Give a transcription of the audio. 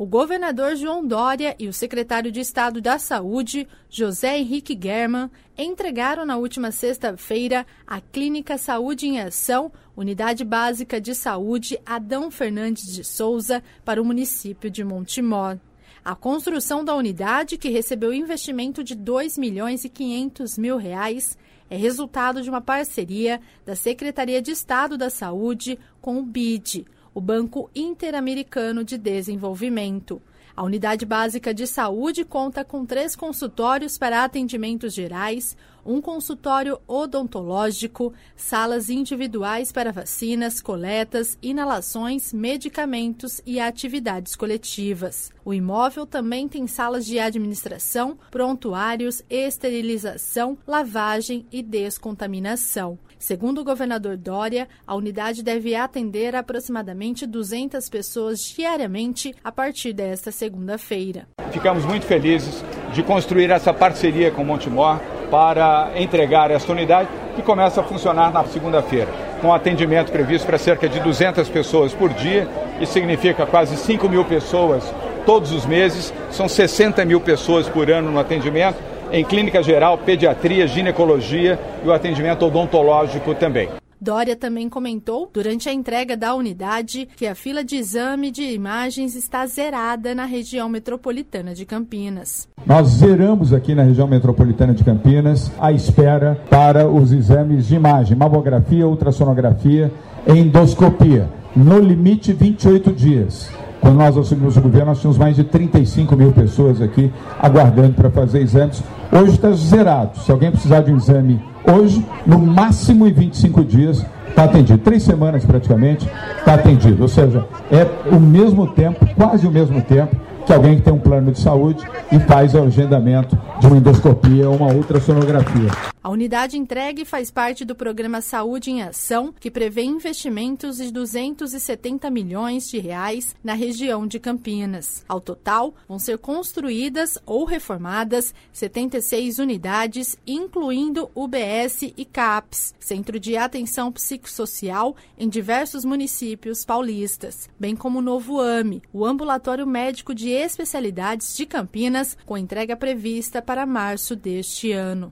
O governador João Dória e o secretário de Estado da Saúde, José Henrique German, entregaram na última sexta-feira a Clínica Saúde em Ação, Unidade Básica de Saúde Adão Fernandes de Souza, para o município de Montemor. A construção da unidade, que recebeu investimento de 2 milhões e 500 mil reais, é resultado de uma parceria da Secretaria de Estado da Saúde com o BID, o Banco Interamericano de Desenvolvimento. A Unidade Básica de Saúde conta com três consultórios para atendimentos gerais, um consultório odontológico, salas individuais para vacinas, coletas, inalações, medicamentos e atividades coletivas. O imóvel também tem salas de administração, prontuários, esterilização, lavagem e descontaminação. Segundo o governador Dória, a unidade deve atender aproximadamente 200 pessoas diariamente a partir desta segunda-feira. Ficamos muito felizes de construir essa parceria com Montemor para entregar esta unidade que começa a funcionar na segunda-feira, com atendimento previsto para cerca de 200 pessoas por dia. Isso significa quase 5 mil pessoas todos os meses, são 60 mil pessoas por ano no atendimento em clínica geral, pediatria, ginecologia e o atendimento odontológico também. Dória também comentou, durante a entrega da unidade, que a fila de exame de imagens está zerada na região metropolitana de Campinas. Nós zeramos aqui na região metropolitana de Campinas a espera para os exames de imagem, mamografia, ultrassonografia, endoscopia. No limite, 28 dias. Quando nós assumimos o governo, nós tínhamos mais de 35 mil pessoas aqui aguardando para fazer exames. Hoje está zerado. Se alguém precisar de um exame hoje, no máximo em 25 dias, está atendido. Três semanas praticamente está atendido. Ou seja, é o mesmo tempo, quase o mesmo tempo, que alguém que tem um plano de saúde e faz o agendamento de uma endoscopia ou uma ultrassonografia. A unidade entregue faz parte do programa Saúde em Ação, que prevê investimentos de 270 milhões de reais na região de Campinas. Ao total, vão ser construídas ou reformadas 76 unidades, incluindo UBS e CAPS, Centro de Atenção Psicossocial, em diversos municípios paulistas, bem como o novo AME, o Ambulatório Médico de Especialidades de Campinas, com entrega prevista para março deste ano.